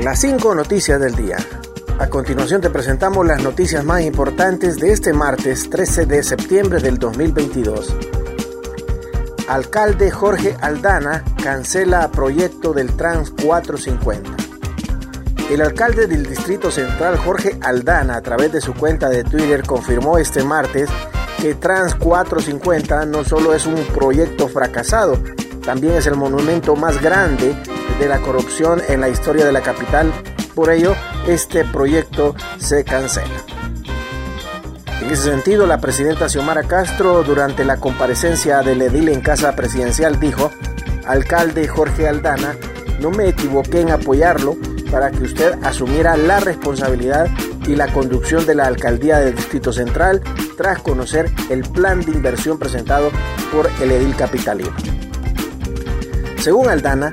Las 5 noticias del día. A continuación te presentamos las noticias más importantes de este martes 13 de septiembre del 2022. Alcalde Jorge Aldana cancela proyecto del Trans 450. El alcalde del Distrito Central Jorge Aldana a través de su cuenta de Twitter confirmó este martes que Trans 450 no solo es un proyecto fracasado, también es el monumento más grande de la corrupción en la historia de la capital. Por ello, este proyecto se cancela. En ese sentido, la presidenta Xiomara Castro, durante la comparecencia del edil en Casa Presidencial, dijo, alcalde Jorge Aldana, no me equivoqué en apoyarlo para que usted asumiera la responsabilidad y la conducción de la alcaldía del Distrito Central tras conocer el plan de inversión presentado por el edil capitalino. Según Aldana,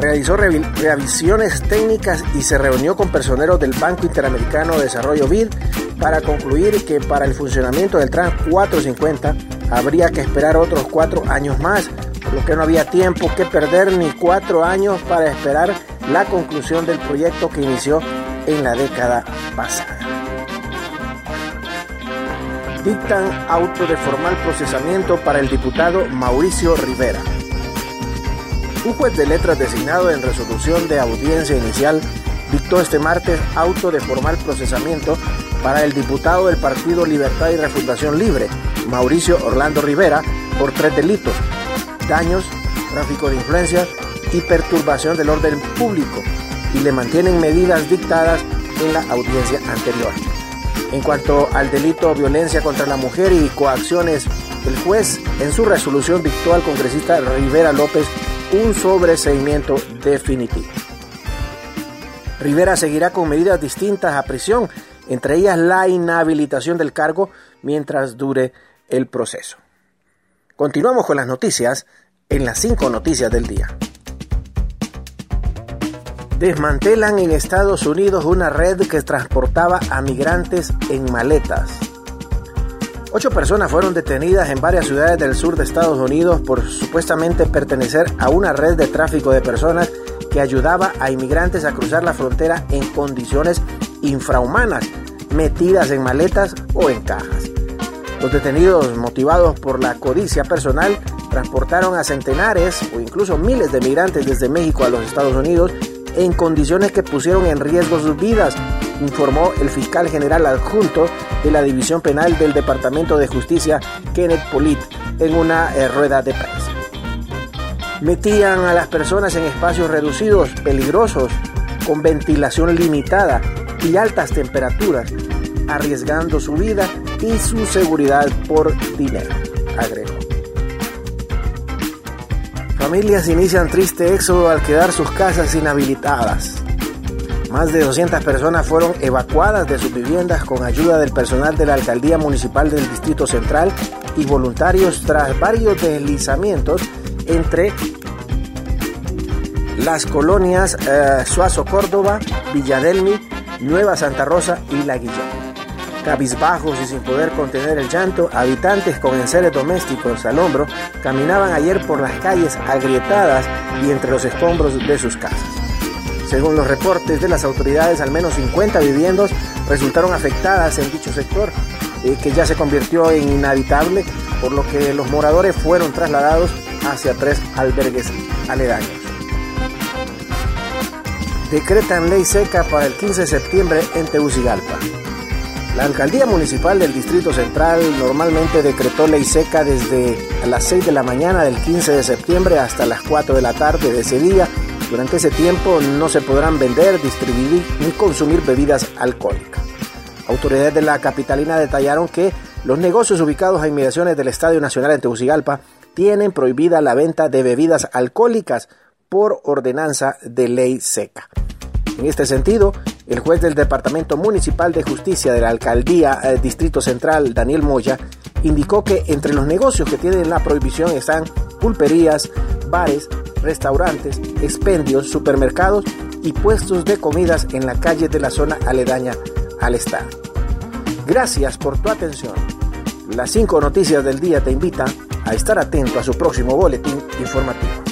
realizó revisiones técnicas y se reunió con personeros del Banco Interamericano de Desarrollo BID para concluir que para el funcionamiento del Trans 450 habría que esperar otros cuatro años más, por lo que no había tiempo que perder ni cuatro años para esperar la conclusión del proyecto que inició en la década pasada. Dictan auto de formal procesamiento para el diputado Mauricio Rivera. Un juez de letras designado en resolución de audiencia inicial dictó este martes auto de formal procesamiento para el diputado del Partido Libertad y Refundación Libre, Mauricio Orlando Rivera, por tres delitos, daños, tráfico de influencias y perturbación del orden público, y le mantienen medidas dictadas en la audiencia anterior. En cuanto al delito violencia contra la mujer y coacciones, el juez en su resolución dictó al congresista Rivera López un sobreseimiento definitivo. Rivera seguirá con medidas distintas a prisión, entre ellas la inhabilitación del cargo mientras dure el proceso. Continuamos con las noticias en las cinco noticias del día. Desmantelan en Estados Unidos una red que transportaba a migrantes en maletas. Ocho personas fueron detenidas en varias ciudades del sur de Estados Unidos por supuestamente pertenecer a una red de tráfico de personas que ayudaba a inmigrantes a cruzar la frontera en condiciones infrahumanas, metidas en maletas o en cajas. Los detenidos, motivados por la codicia personal, transportaron a centenares o incluso miles de migrantes desde México a los Estados Unidos en condiciones que pusieron en riesgo sus vidas, informó el fiscal general adjunto de la División Penal del Departamento de Justicia, Kenneth Polit, en una eh, rueda de prensa. Metían a las personas en espacios reducidos, peligrosos, con ventilación limitada y altas temperaturas, arriesgando su vida y su seguridad por dinero, agregó. Familias inician triste éxodo al quedar sus casas inhabilitadas. Más de 200 personas fueron evacuadas de sus viviendas con ayuda del personal de la Alcaldía Municipal del Distrito Central y voluntarios tras varios deslizamientos entre las colonias eh, Suazo Córdoba, Villadelmi, Nueva Santa Rosa y La Guillén. Cabizbajos y sin poder contener el llanto, habitantes con enseres domésticos al hombro caminaban ayer por las calles agrietadas y entre los escombros de sus casas. Según los reportes de las autoridades, al menos 50 viviendas resultaron afectadas en dicho sector, eh, que ya se convirtió en inhabitable, por lo que los moradores fueron trasladados hacia tres albergues aledaños. Decretan ley seca para el 15 de septiembre en Tegucigalpa. La alcaldía municipal del Distrito Central normalmente decretó ley seca desde las 6 de la mañana del 15 de septiembre hasta las 4 de la tarde de ese día durante ese tiempo no se podrán vender, distribuir ni consumir bebidas alcohólicas. Autoridades de la capitalina detallaron que los negocios ubicados a inmediaciones del Estadio Nacional en Tegucigalpa tienen prohibida la venta de bebidas alcohólicas por ordenanza de ley seca. En este sentido, el juez del Departamento Municipal de Justicia de la Alcaldía eh, Distrito Central, Daniel Moya, indicó que entre los negocios que tienen la prohibición están pulperías, bares, restaurantes, expendios, supermercados y puestos de comidas en la calle de la zona aledaña al estado. Gracias por tu atención. Las cinco noticias del día te invitan a estar atento a su próximo boletín informativo.